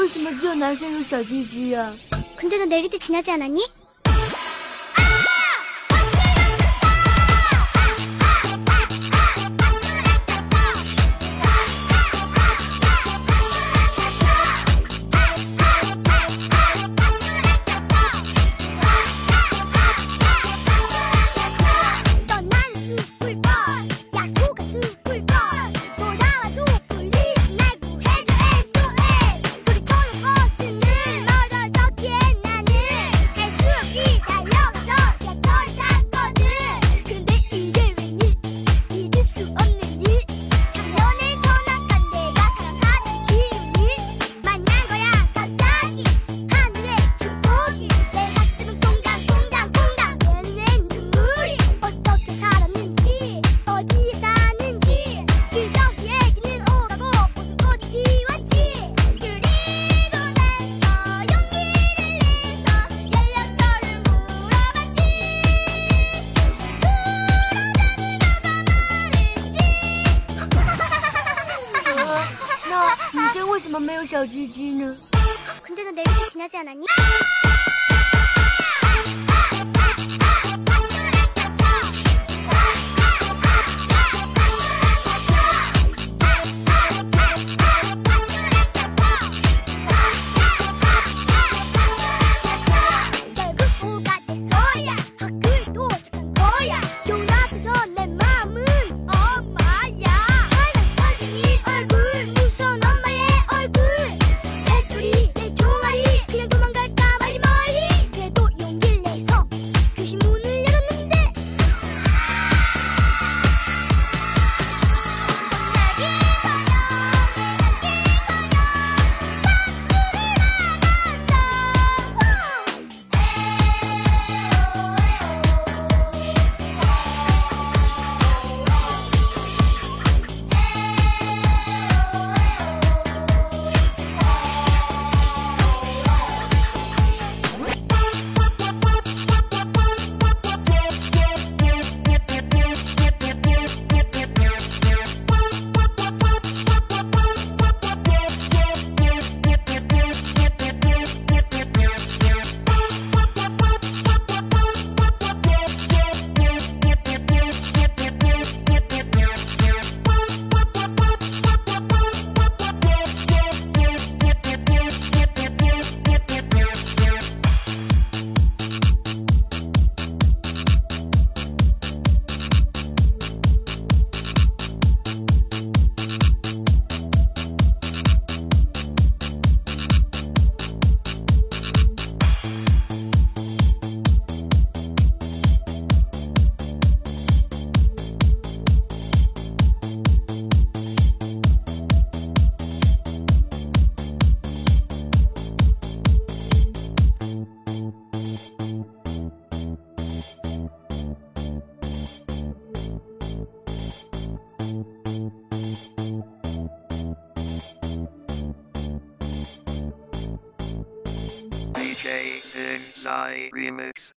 为什么只有男生有小鸡鸡呀、啊？근데도 내릴 때 지나지 않았니? 怎么没有小鸡鸡呢？Psy Remix.